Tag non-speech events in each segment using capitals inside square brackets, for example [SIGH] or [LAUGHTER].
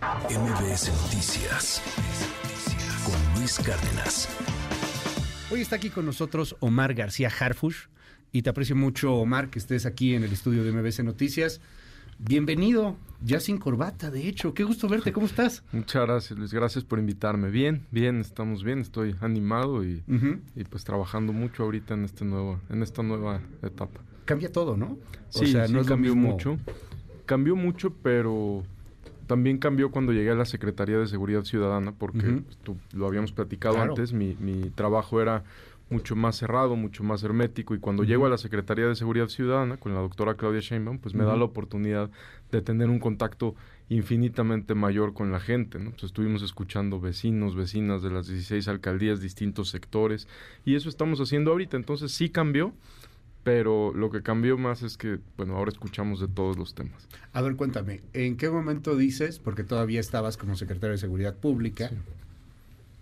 MBS Noticias con Luis Cárdenas. Hoy está aquí con nosotros Omar García Harfush y te aprecio mucho, Omar, que estés aquí en el estudio de MBS Noticias. Bienvenido, ya sin corbata, de hecho. Qué gusto verte, ¿cómo estás? [LAUGHS] Muchas gracias, Luis. Gracias por invitarme. Bien, bien, estamos bien. Estoy animado y, y pues trabajando mucho ahorita en este nuevo, en esta nueva etapa. Cambia todo, ¿no? Sí, o sea, no cambió mucho. Cambió mucho, pero también cambió cuando llegué a la Secretaría de Seguridad Ciudadana, porque lo habíamos platicado antes. Mi, mi trabajo era mucho más cerrado, mucho más hermético. Y cuando llego a la Secretaría de Seguridad Ciudadana con la doctora Claudia Sheinbaum, pues me da la oportunidad de tener un contacto infinitamente mayor con la gente. ¿no? Pues estuvimos escuchando vecinos, vecinas de las 16 alcaldías, distintos sectores. Y eso estamos haciendo ahorita. Entonces sí cambió, pero lo que cambió más es que, bueno, ahora escuchamos de todos los temas. A ver, cuéntame, ¿en qué momento dices, porque todavía estabas como secretario de Seguridad Pública,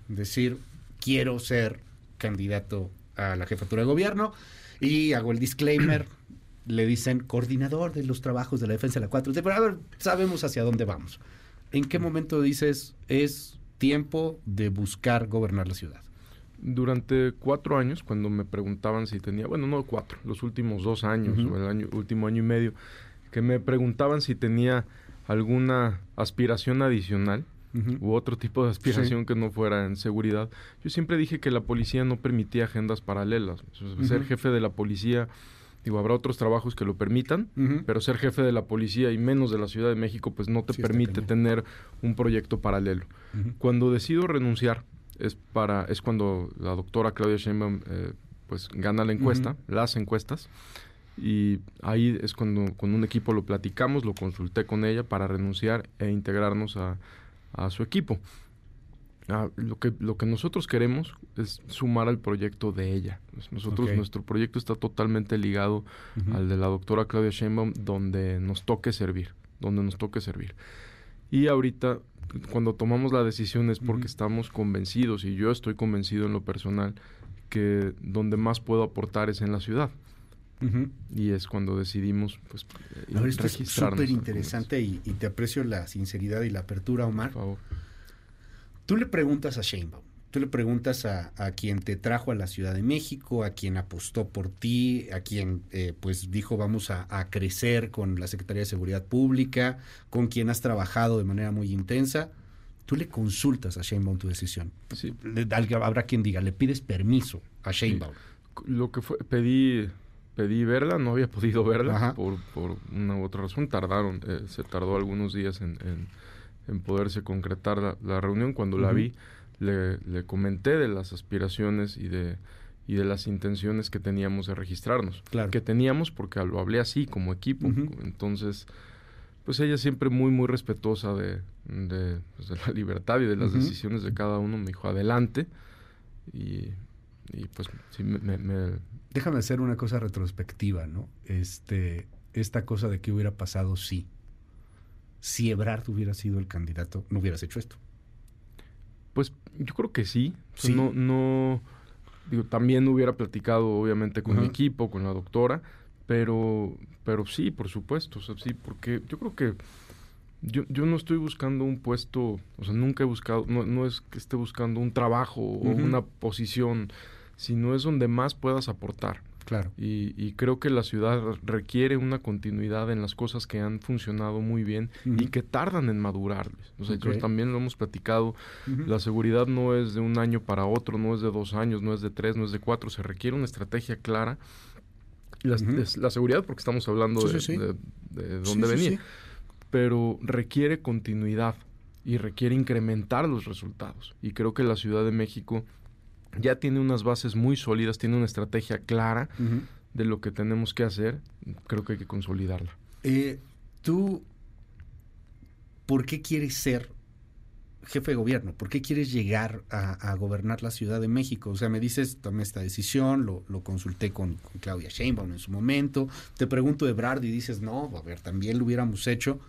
decir, quiero ser candidato a la jefatura de gobierno y hago el disclaimer, [CLEARS THROAT] le dicen coordinador de los trabajos de la defensa de la 4 pero a ver, sabemos hacia dónde vamos. ¿En qué momento dices es tiempo de buscar gobernar la ciudad? Durante cuatro años, cuando me preguntaban si tenía, bueno, no cuatro, los últimos dos años o el año, último año y medio, que me preguntaban si tenía alguna aspiración adicional, u otro tipo de aspiración que no fuera en seguridad. Yo siempre dije que la policía no permitía agendas paralelas. Ser jefe de la policía, digo, habrá otros trabajos que lo permitan, pero ser jefe de la policía y menos de la Ciudad de México, pues no te permite tener un proyecto paralelo. Cuando decido renunciar, es para es cuando la doctora Claudia Sheinbaum eh, pues gana la encuesta, las encuestas y ahí es cuando con un equipo lo platicamos, lo consulté con ella para renunciar e integrarnos a, a su equipo. Ah, lo, que, lo que nosotros queremos es sumar al proyecto de ella. Nosotros, nuestro proyecto está totalmente ligado al de la doctora Claudia Sheinbaum, donde nos toque servir, donde nos toque servir. Y ahorita, cuando tomamos la decisión es porque estamos convencidos, y yo estoy convencido en lo personal, que donde más puedo aportar es en la ciudad. Y es cuando decidimos pues, a esto es súper interesante y, te aprecio la sinceridad y la apertura, Omar. Por favor. Tú le preguntas a Sheinbaum, tú le preguntas a, quien te trajo a la Ciudad de México, a quien apostó por ti, a quien eh, pues dijo vamos a, crecer con la Secretaría de Seguridad Pública, con quien has trabajado de manera muy intensa. Tú le consultas a Sheinbaum tu decisión. Sí. habrá quien diga, le pides permiso a Sheinbaum. Lo que fue, pedí pedí verla, no había [LAUGHS] podido verla por, por, una u otra razón. Tardaron, eh, se tardó algunos días en, en, poderse concretar la, reunión. Cuando la vi, le, le, comenté de las aspiraciones y de, y de las intenciones que teníamos de registrarnos. Claro. Que teníamos porque lo hablé así, como equipo. Entonces, pues ella siempre muy, muy respetuosa de, de, pues, la [LAUGHS] libertad y de las decisiones de cada uno. Me dijo, adelante. Y, y pues sí, me, déjame hacer una cosa retrospectiva, ¿no? Este, esta cosa de qué hubiera pasado si, si Ebrard hubiera sido el candidato, no hubieras hecho esto. Yo creo que sí. no, no, digo, también hubiera platicado obviamente con mi equipo, con la doctora, pero, pero sí, por supuesto, sí, porque yo creo que yo, yo no estoy buscando un puesto, o sea, nunca he buscado, no, no es que esté buscando un trabajo o una posición sino es donde más puedas aportar. Claro. Y, creo que la ciudad requiere una continuidad en las cosas que han funcionado muy bien y que tardan en madurar. O sea, también lo hemos platicado. La seguridad no es de un año para otro, no es de dos años, no es de tres, no es de cuatro. Se requiere una estrategia clara. La, la seguridad, porque estamos hablando de, de, dónde venía. Pero requiere continuidad y requiere incrementar los resultados. Y creo que la Ciudad de México ya tiene unas bases muy sólidas, tiene una estrategia clara de lo que tenemos que hacer, creo que hay que consolidarla. Eh, Tú, ¿por qué quieres ser jefe de gobierno? ¿Por qué quieres llegar a, gobernar la Ciudad de México? O sea, me dices, tomé esta decisión, lo, consulté con, Claudia Sheinbaum en su momento, te pregunto de Brad y dices, no, a ver, también lo hubiéramos hecho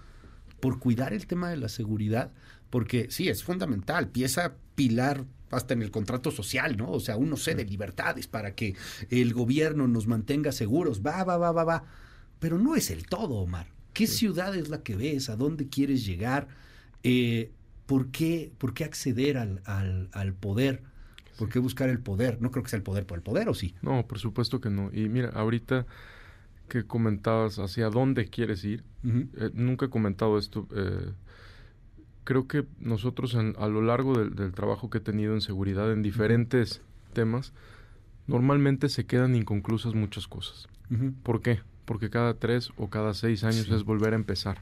por cuidar el tema de la seguridad, porque sí, es fundamental, pieza pilar hasta en el contrato social, ¿no? O sea, uno cede libertades para que el gobierno nos mantenga seguros, va, va, va, va, va. Pero no es el todo, Omar. ¿Qué ciudad es la que ves? ¿A dónde quieres llegar? Eh, ¿por, qué, ¿Por qué acceder al, al, poder? ¿Por qué buscar el poder? No creo que sea el poder por el poder, ¿o sí? No, por supuesto que no. Y mira, ahorita que comentabas hacia dónde quieres ir, eh, nunca he comentado esto. Eh, creo que nosotros a lo largo del, trabajo que he tenido en seguridad en diferentes temas, normalmente se quedan inconclusas muchas cosas. ¿Por qué? Porque cada tres o cada seis años es volver a empezar.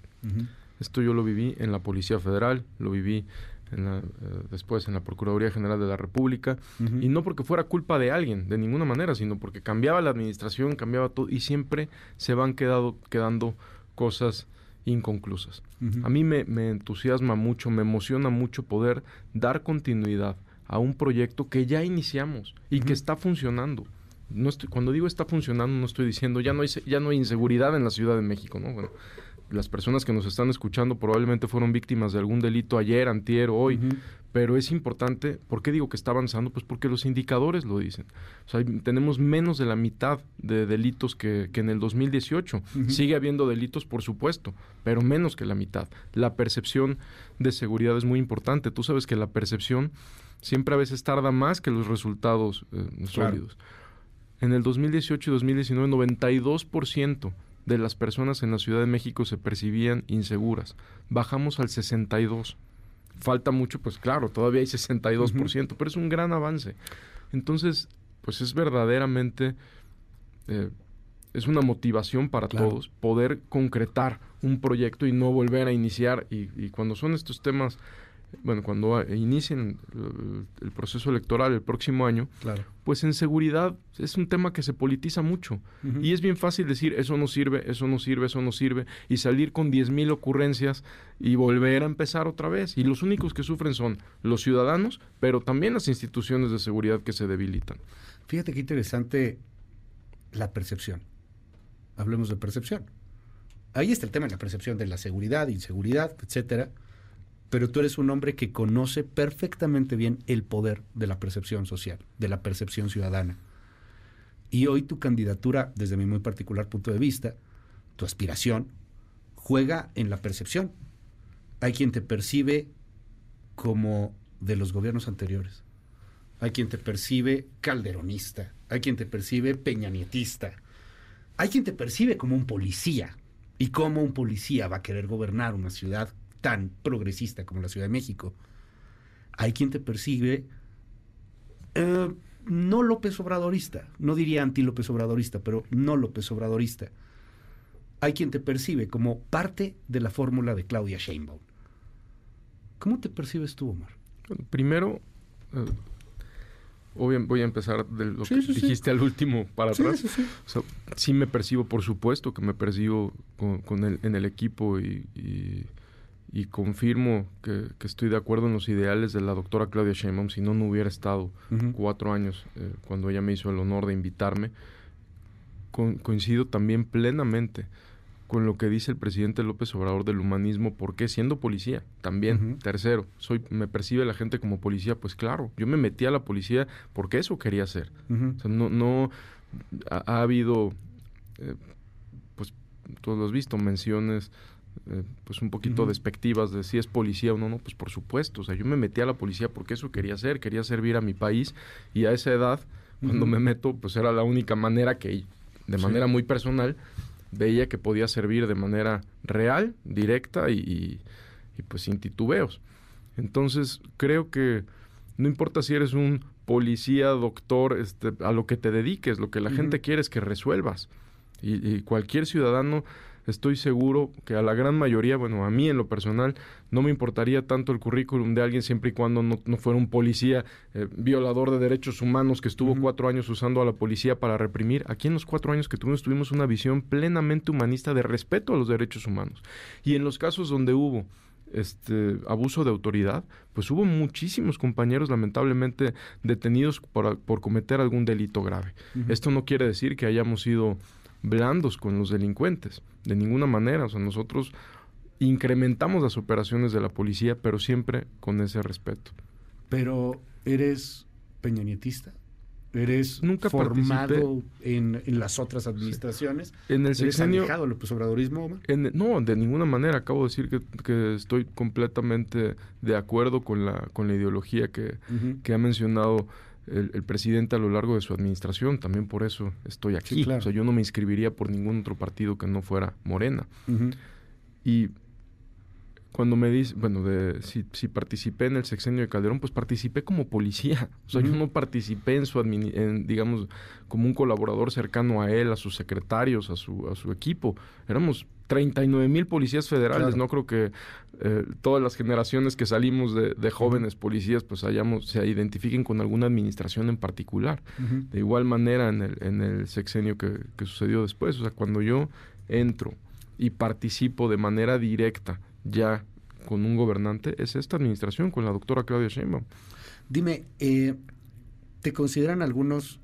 Esto yo lo viví en la Policía Federal, lo viví eh, después en la Procuraduría General de la República, y no porque fuera culpa de alguien, de ninguna manera, sino porque cambiaba la administración, cambiaba todo, y siempre se van quedado, quedando cosas inconclusas. A mí me, entusiasma mucho, me emociona mucho poder dar continuidad a un proyecto que ya iniciamos y que está funcionando. No estoy, cuando digo está funcionando, no estoy diciendo ya no hay, ya no hay inseguridad en la Ciudad de México, ¿no? Bueno, las personas que nos están escuchando probablemente fueron víctimas de algún delito ayer, antier, hoy, pero es importante, ¿por qué digo que está avanzando? Pues porque los indicadores lo dicen. O sea, tenemos menos de la mitad de delitos que, que en el 2018. Sigue habiendo delitos, por supuesto, pero menos que la mitad. La percepción de seguridad es muy importante. Tú sabes que la percepción siempre a veces tarda más que los resultados eh, sólidos. En el 2018 y 2019, 92% de las personas en la Ciudad de México se percibían inseguras. Bajamos al 62. Falta mucho, pues claro, todavía hay 62%, pero es un gran avance. Entonces, pues es verdaderamente, eh, es una motivación para todos poder concretar un proyecto y no volver a iniciar. y cuando son estos temas bueno, cuando inicien el, proceso electoral el próximo año, claro. pues en seguridad es un tema que se politiza mucho. Y es bien fácil decir, eso no sirve, eso no sirve, eso no sirve, y salir con 10.000 ocurrencias y volver a empezar otra vez. Y los únicos que sufren son los ciudadanos, pero también las instituciones de seguridad que se debilitan. Fíjate qué interesante la percepción. Hablemos de percepción. Ahí está el tema de la percepción de la seguridad, inseguridad, etcétera pero tú eres un hombre que conoce perfectamente bien el poder de la percepción social, de la percepción ciudadana. Y hoy tu candidatura, desde mi muy particular punto de vista, tu aspiración, juega en la percepción. Hay quien te percibe como de los gobiernos anteriores. Hay quien te percibe calderonista. Hay quien te percibe peñanietista. Hay quien te percibe como un policía. ¿Y cómo un policía va a querer gobernar una ciudad tan progresista como la Ciudad de México, hay quien te percibe eh, no López Obradorista, no diría anti López Obradorista, pero no López Obradorista. Hay quien te percibe como parte de la fórmula de Claudia Sheinbaum. ¿Cómo te percibes tú, Omar? Primero, eh, voy a empezar de lo que dijiste al último para atrás. Sí, me percibo, por supuesto que me percibo con, el, en el equipo y y confirmo que, estoy de acuerdo en los ideales de la doctora Claudia Sheinbaum, si no, no hubiera estado cuatro años eh, cuando ella me hizo el honor de invitarme. coincido también plenamente con lo que dice el presidente López Obrador del humanismo, porque siendo policía, también, tercero, soy, me percibe la gente como policía, pues claro, yo me metí a la policía porque eso quería hacer. no, no ha, habido, eh, pues todos lo has visto, menciones eh, pues un poquito despectivas de si es policía o no, no, pues por supuesto, o sea, yo me metí a la policía porque eso quería hacer, quería servir a mi país y a esa edad, cuando me meto, pues era la única manera que, de manera muy personal, veía que podía servir de manera real, directa y, pues sin titubeos. Entonces, creo que no importa si eres un policía, doctor, este, a lo que te dediques, lo que la gente quiere es que resuelvas. y cualquier ciudadano estoy seguro que a la gran mayoría, bueno, a mí en lo personal, no me importaría tanto el currículum de alguien siempre y cuando no, fuera un policía eh, violador de derechos humanos que estuvo cuatro años usando a la policía para reprimir. Aquí en los cuatro años que tuvimos tuvimos una visión plenamente humanista de respeto a los derechos humanos. Y en los casos donde hubo este abuso de autoridad, pues hubo muchísimos compañeros lamentablemente detenidos por, por cometer algún delito grave. Esto no quiere decir que hayamos sido blandos con los delincuentes, de ninguna manera. O sea, nosotros incrementamos las operaciones de la policía, pero siempre con ese respeto. Pero, ¿eres peñanietista? Eres nunca formado en, las otras administraciones. En el sexenio. ¿Eres alejado del obradorismo, no, de ninguna manera. Acabo de decir que, estoy completamente de acuerdo con la, con la ideología que, que ha mencionado el, presidente a lo largo de su administración. También por eso estoy aquí. O sea, yo no me inscribiría por ningún otro partido que no fuera Morena. Y cuando me dice, bueno, de si, si, participé en el sexenio de Calderón, pues participé como policía. O sea, yo no participé en su, en, digamos, como un colaborador cercano a él, a sus secretarios, a su, a su equipo. Éramos 39 mil policías federales. No creo que eh, todas las generaciones que salimos de, jóvenes policías, pues hayamos, se identifiquen con alguna administración en particular. De igual manera en el, en el sexenio que, que sucedió después. O sea, cuando yo entro y participo de manera directa ya con un gobernante es esta administración, con la doctora Claudia Sheinbaum. Dime, eh, ¿te consideran algunos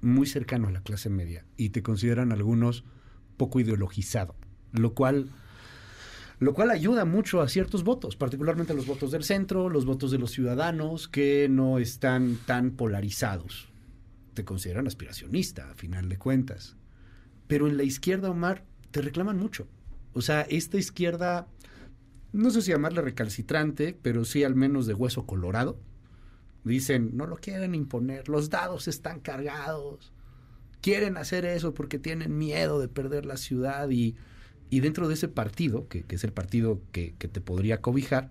muy cercanos a la clase media y te consideran algunos poco ideologizado, lo cual lo cual ayuda mucho a ciertos votos, particularmente los votos del centro, los votos de los ciudadanos que no están tan polarizados. Te consideran aspiracionista, a final de cuentas. Pero en la izquierda, Omar, te reclaman mucho. O sea, esta izquierda no sé si llamarle recalcitrante, pero sí al menos de hueso colorado. Dicen, no lo quieren imponer, los dados están cargados, quieren hacer eso porque tienen miedo de perder la ciudad y, y dentro de ese partido, que, es el partido que, te podría cobijar,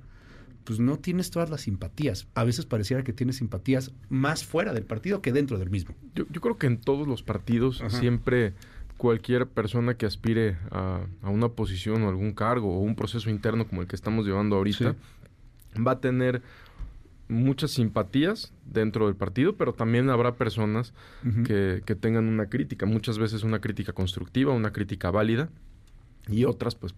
pues no tienes todas las simpatías. A veces pareciera que tienes simpatías más fuera del partido que dentro del mismo. Yo, creo que en todos los partidos siempre cualquier persona que aspire a, una posición o algún cargo o un proceso interno como el que estamos llevando ahorita, va a tener muchas simpatías dentro del partido, pero también habrá personas que, tengan una crítica, muchas veces una crítica constructiva, una crítica válida, y otras pues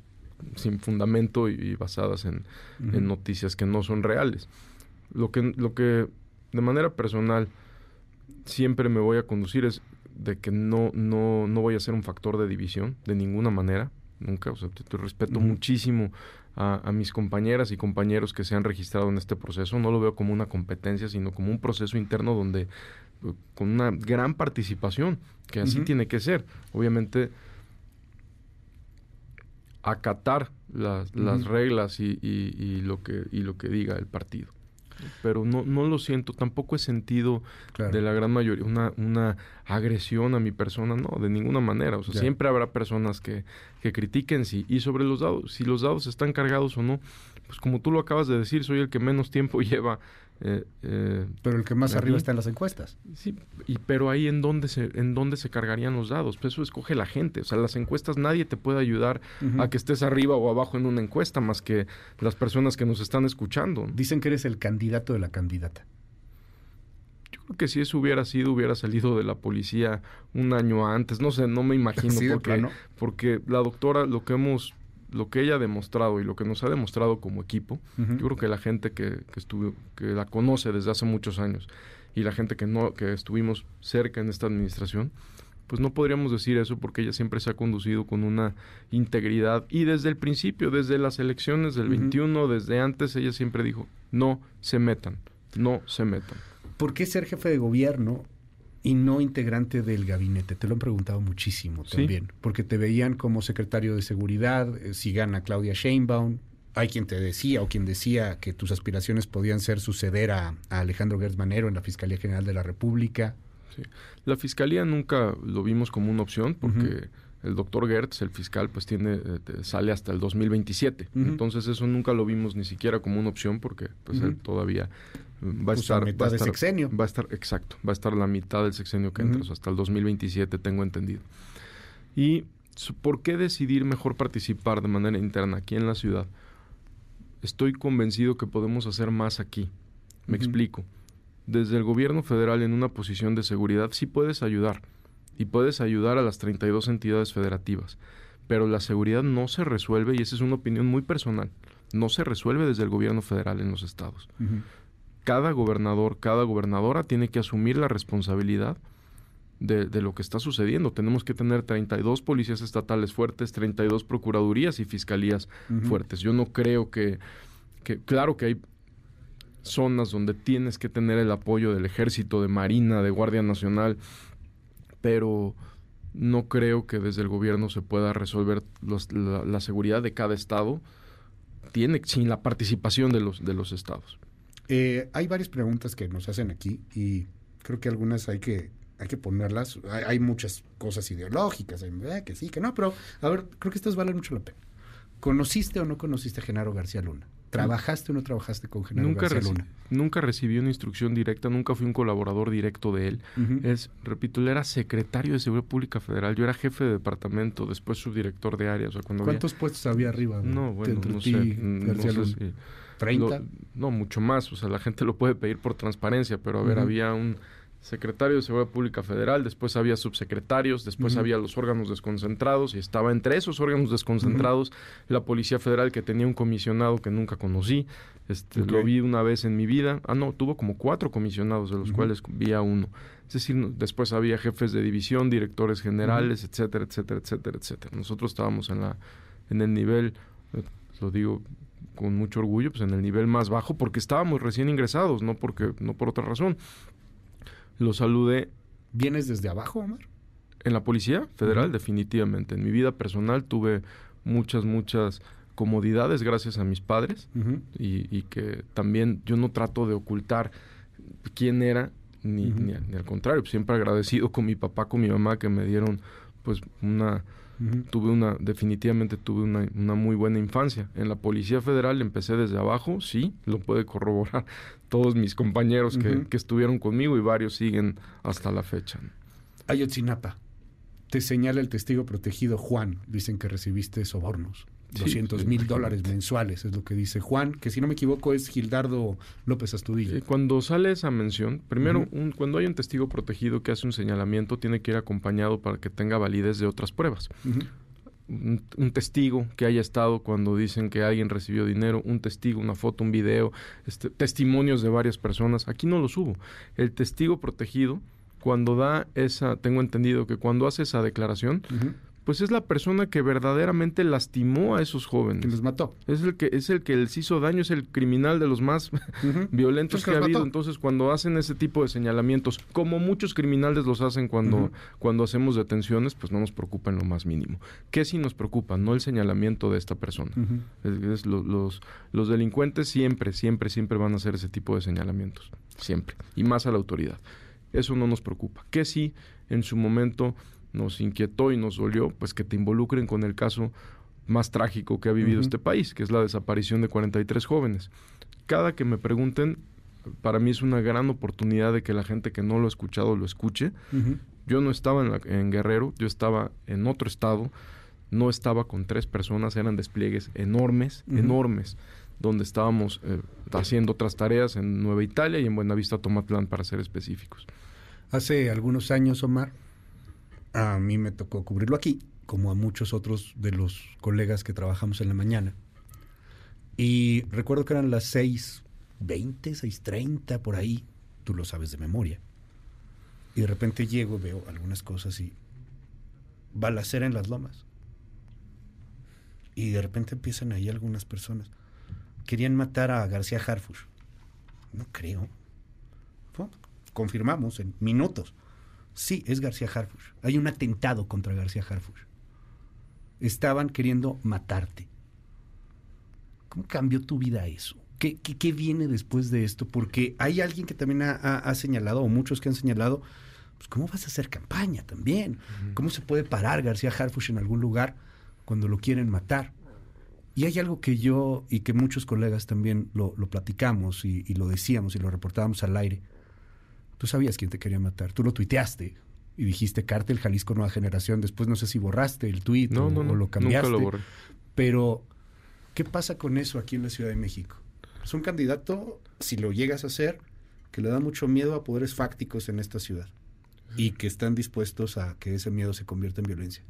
sin fundamento y, basadas en, en, noticias que no son reales. Lo que, lo que de manera personal siempre me voy a conducir es de que no, no, no voy a ser un factor de división de ninguna manera, nunca. O sea, te, respeto muchísimo a, mis compañeras y compañeros que se han registrado en este proceso. No lo veo como una competencia, sino como un proceso interno donde eh, con una gran participación, que así tiene que ser. Obviamente, acatar las, las reglas y, y, lo que, y lo que diga el partido. Pero no, no lo siento, tampoco he sentido de la gran mayoría una, una agresión a mi persona, no, de ninguna manera. O sea, siempre habrá personas que, que critiquen sí, y sobre los dados, si los dados están cargados o no, pues como tú lo acabas de decir, soy el que menos tiempo [LAUGHS] lleva eh, eh, pero el que más arriba está en las encuestas. Sí, y, pero ahí en dónde se, en dónde se cargarían los dados. Pues eso escoge la gente. O sea, las encuestas nadie te puede ayudar a que estés arriba o abajo en una encuesta más que las personas que nos están escuchando. Dicen que eres el candidato de la candidata. Yo creo que si eso hubiera sido, hubiera salido de la policía un año antes. No sé, no me imagino [LAUGHS] porque, porque la doctora, lo que hemos lo que ella ha demostrado y lo que nos ha demostrado como equipo, yo creo que la gente que, que, estuvo, que la conoce desde hace muchos años y la gente que no, que estuvimos cerca en esta administración, pues no podríamos decir eso porque ella siempre se ha conducido con una integridad y desde el principio, desde las elecciones del 21, desde antes, ella siempre dijo, no se metan, no se metan. ¿Por qué ser jefe de gobierno y no integrante del gabinete. Te lo han preguntado muchísimo también, porque te veían como secretario de seguridad, eh, si gana Claudia Sheinbaum. Hay quien te decía o quien decía que tus aspiraciones podían ser suceder a, Alejandro Gertz Manero en la Fiscalía General de la República. Sí. La Fiscalía nunca lo vimos como una opción porque el doctor Gertz, el fiscal, pues tiene eh, sale hasta el 2027. Entonces eso nunca lo vimos ni siquiera como una opción porque pues él todavía va a estar... mitad de sexenio. Va a estar, exacto, va a estar la mitad del sexenio que entra, hasta el 2027 tengo entendido. Y ¿por qué decidir mejor participar de manera interna aquí en la ciudad? Estoy convencido que podemos hacer más aquí. Me explico. Desde el gobierno federal en una posición de seguridad sí puedes ayudar y puedes ayudar a las 32 entidades federativas, pero la seguridad no se resuelve y esa es una opinión muy personal. No se resuelve desde el gobierno federal en los estados cada gobernador, cada gobernadora tiene que asumir la responsabilidad de, lo que está sucediendo. Tenemos que tener 32 policías estatales fuertes, 32 procuradurías y fiscalías fuertes. Yo no creo que, que, claro que hay zonas donde tienes que tener el apoyo del ejército, de Marina, de Guardia Nacional, pero no creo que desde el gobierno se pueda resolver la, seguridad de cada estado tiene sin la participación de los de los estados. Eh, hay varias preguntas que nos hacen aquí y creo que algunas hay que hay que ponerlas. Hay, muchas cosas ideológicas, eh, que sí, que no, pero a ver, creo que estas valen mucho la pena. ¿Conociste o no conociste a Genaro García Luna? ¿Trabajaste o no trabajaste con Genaro nunca García Luna? Nunca recibí una instrucción directa, nunca fui un colaborador directo de él. Es, repito, él era secretario de Seguridad Pública Federal, yo era jefe de departamento, después subdirector de área. cuando ¿Cuántos puestos había arriba? No, bueno, no sé, no sé ¿30? no, mucho más. O sea, la gente lo puede pedir por transparencia, pero a ver, había un secretario de Seguridad Pública Federal, después había subsecretarios, después había los órganos desconcentrados y estaba entre esos órganos desconcentrados la Policía Federal que tenía un comisionado que nunca conocí, este, lo vi una vez en mi vida, ah no, tuvo como cuatro comisionados de los cuales vi a uno, es decir, después había jefes de división, directores generales, etcétera, etcétera, etcétera, etcétera. Nosotros estábamos en la en el nivel, eh, lo digo con mucho orgullo, pues en el nivel más bajo porque estábamos recién ingresados, no porque no por otra razón. Lo saludé. ¿Vienes desde abajo, Omar? En la Policía Federal, definitivamente. En mi vida personal tuve muchas, muchas comodidades gracias a mis padres y, que también yo no trato de ocultar quién era, ni, ni, al contrario, siempre agradecido con mi papá, con mi mamá que me dieron pues una Tuve una, definitivamente tuve una, una, muy buena infancia. En la Policía Federal empecé desde abajo, sí, lo puede corroborar [LAUGHS] todos mis compañeros que, que, estuvieron conmigo y varios siguen hasta la fecha. Ayotzinapa, te señala el testigo protegido Juan, dicen que recibiste sobornos. 200 mil dólares mensuales, es lo que dice Juan, que si no me equivoco es Gildardo López Astudillo. cuando sale esa mención, primero, un, cuando hay un testigo protegido que hace un señalamiento, tiene que ir acompañado para que tenga validez de otras pruebas. un, testigo que haya estado cuando dicen que alguien recibió dinero, un testigo, una foto, un video, este, testimonios de varias personas. Aquí no los hubo. El testigo protegido, cuando da esa, tengo entendido que cuando hace esa declaración, pues es la persona que verdaderamente lastimó a esos jóvenes. Que los mató. Es el que, es el que les hizo daño, es el criminal de los más [LAUGHS] violentos que ha habido. Entonces, cuando hacen ese tipo de señalamientos, como muchos criminales los hacen cuando, cuando hacemos detenciones, pues no nos preocupa en lo más mínimo. ¿Qué sí nos preocupa? No el señalamiento de esta persona. es, los, los delincuentes siempre, siempre, siempre van a hacer ese tipo de señalamientos. Siempre. Y más a la autoridad. Eso no nos preocupa. ¿Qué sí en su momento nos inquietó y nos dolió, pues que te involucren con el caso más trágico que ha vivido este país, que es la desaparición de 43 jóvenes. Cada que me pregunten, para mí es una gran oportunidad de que la gente que no lo ha escuchado lo escuche. Yo no estaba en, Guerrero, yo estaba en otro estado, no estaba con tres personas, eran despliegues enormes, enormes, donde estábamos eh, haciendo otras tareas en Nueva Italia y en Buenavista Tomatlán, para ser específicos. Hace algunos años, Omar, a mí me tocó cubrirlo aquí, como a muchos otros de los colegas que trabajamos en la mañana. Y recuerdo que eran las 6.20, 6.30 por ahí, tú lo sabes de memoria. Y de repente llego, veo algunas cosas y balacera en las lomas. Y de repente empiezan ahí algunas personas. Querían matar a García Harfush. No creo. Confirmamos en minutos. Sí, es García Harfush. Hay un atentado contra García Harfush. Estaban queriendo matarte. ¿Cómo cambió tu vida eso? ¿Qué, qué, viene después de esto? Porque hay alguien que también ha, señalado, o muchos que han señalado, pues ¿cómo vas a hacer campaña también? ¿Cómo se puede parar García Harfush en algún lugar cuando lo quieren matar? Y hay algo que yo y que muchos colegas también lo, platicamos y, lo decíamos y lo reportábamos al aire Tú sabías quién te quería matar. Tú lo tuiteaste y dijiste Cártel Jalisco Nueva Generación. Después no sé si borraste el tuit o, lo cambiaste. Nunca lo borré. Pero, ¿qué pasa con eso aquí en la Ciudad de México? Es un candidato, si lo llegas a hacer, que le da mucho miedo a poderes fácticos en esta ciudad y que están dispuestos a que ese miedo se convierta en violencia.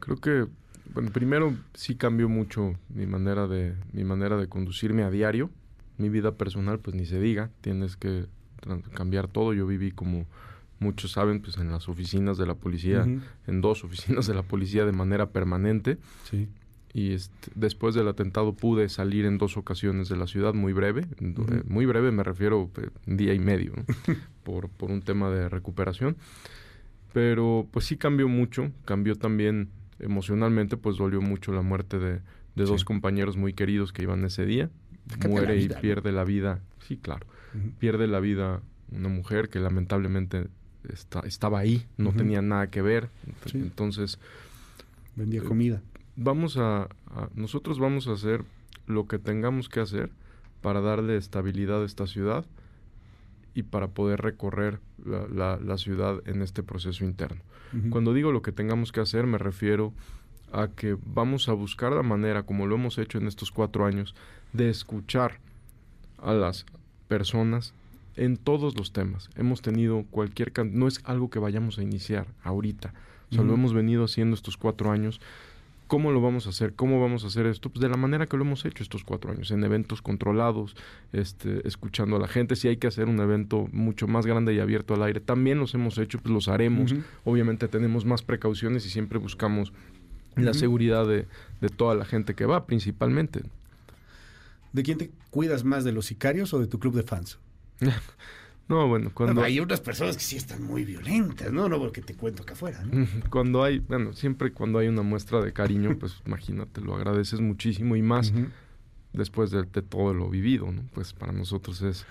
Creo que, bueno, primero sí cambió mucho mi manera de mi manera de conducirme a diario. Mi vida personal, pues ni se diga. Tienes que cambiar todo. Yo viví como muchos saben, pues en las oficinas de la policía, en dos oficinas de la policía de manera permanente. Sí. y este, después del atentado pude salir en dos ocasiones de la ciudad, muy breve, eh, muy breve me refiero eh, un día y medio, [LAUGHS] por, por un tema de recuperación. Pero pues sí cambió mucho, cambió también emocionalmente, pues dolió mucho la muerte de, dos compañeros muy queridos que iban ese día. Muere y pierde la vida, sí, claro, pierde la vida una mujer que lamentablemente estaba ahí, no tenía nada que ver. Entonces... Vendía eh, comida. vamos a, nosotros vamos a hacer lo que tengamos que hacer para darle estabilidad a esta ciudad y para poder recorrer la, ciudad en este proceso interno. Cuando digo lo que tengamos que hacer, me refiero a que vamos a buscar la manera, como lo hemos hecho en estos cuatro años, de escuchar a las personas en todos los temas. Hemos tenido cualquier... No es algo que vayamos a iniciar ahorita. O sea, lo hemos venido haciendo estos cuatro años ¿Cómo lo vamos a hacer? ¿Cómo vamos a hacer esto? Pues de la manera que lo hemos hecho estos cuatro años, en eventos controlados, este, escuchando a la gente. Si hay que hacer un evento mucho más grande y abierto al aire, también los hemos hecho, pues los haremos. Obviamente tenemos más precauciones y siempre buscamos la seguridad de, de toda la gente que va, principalmente. ¿De quién te cuidas más, de los sicarios o de tu club de fans? [LAUGHS] No, bueno, cuando... hay unas personas que sí están muy violentas, ¿no? No porque te cuento acá afuera, ¿no? Cuando hay, bueno, siempre cuando hay una muestra de cariño, pues [LAUGHS] imagínate, lo agradeces muchísimo y más después de, todo lo vivido, ¿no? Pues para nosotros es,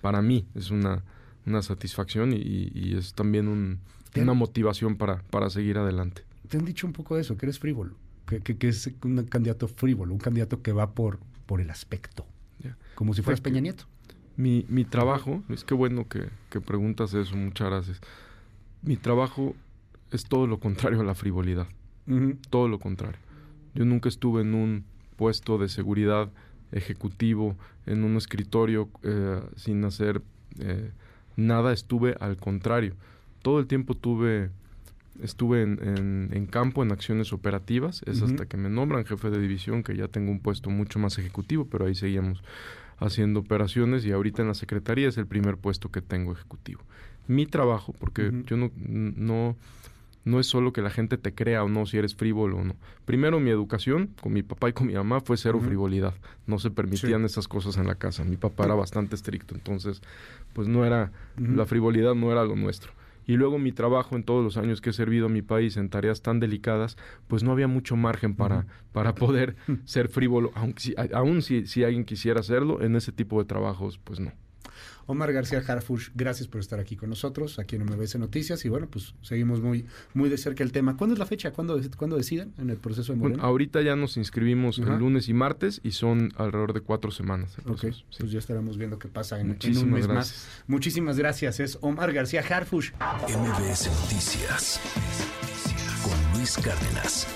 para mí, es una, una satisfacción y, es también una motivación para, para seguir adelante. Te han dicho un poco de eso, que eres frívolo, que, que, es un candidato frívolo, un candidato que va por, por el aspecto, como si fueras Peña Nieto. Mi, mi trabajo, es que bueno que, que preguntas eso, muchas gracias. Mi trabajo es todo lo contrario a la frivolidad. Todo lo contrario. Yo nunca estuve en un puesto de seguridad ejecutivo, en un escritorio eh, sin hacer eh, nada. Estuve al contrario. Todo el tiempo tuve, estuve en, en, campo, en acciones operativas. Es hasta que me nombran jefe de división que ya tengo un puesto mucho más ejecutivo, pero ahí seguíamos haciendo operaciones y ahorita en la Secretaría es el primer puesto que tengo ejecutivo. Mi trabajo, porque yo no, no, no es solo que la gente te crea o no si eres frívolo o no. Primero mi educación con mi papá y con mi mamá fue cero frivolidad. No se permitían esas cosas en la casa. Mi papá era bastante estricto, entonces pues no era, la frivolidad no era lo nuestro y luego mi trabajo en todos los años que he servido a mi país en tareas tan delicadas, pues no había mucho margen para, para poder [LAUGHS] ser frívolo, aunque si, aún si, si alguien quisiera hacerlo, en ese tipo de trabajos, pues no. Omar García Harfush, gracias por estar aquí con nosotros, aquí en MBS Noticias, y bueno, pues seguimos muy, muy de cerca el tema. ¿Cuándo es la fecha? ¿Cuándo, ¿cuándo deciden en el proceso de Morena? ahorita ya nos inscribimos el lunes y martes y son alrededor de cuatro semanas. Ok, pues ya estaremos viendo qué pasa en, un mes más. Muchísimas gracias. Es Omar García Harfush. MBS Noticias con Luis Cárdenas.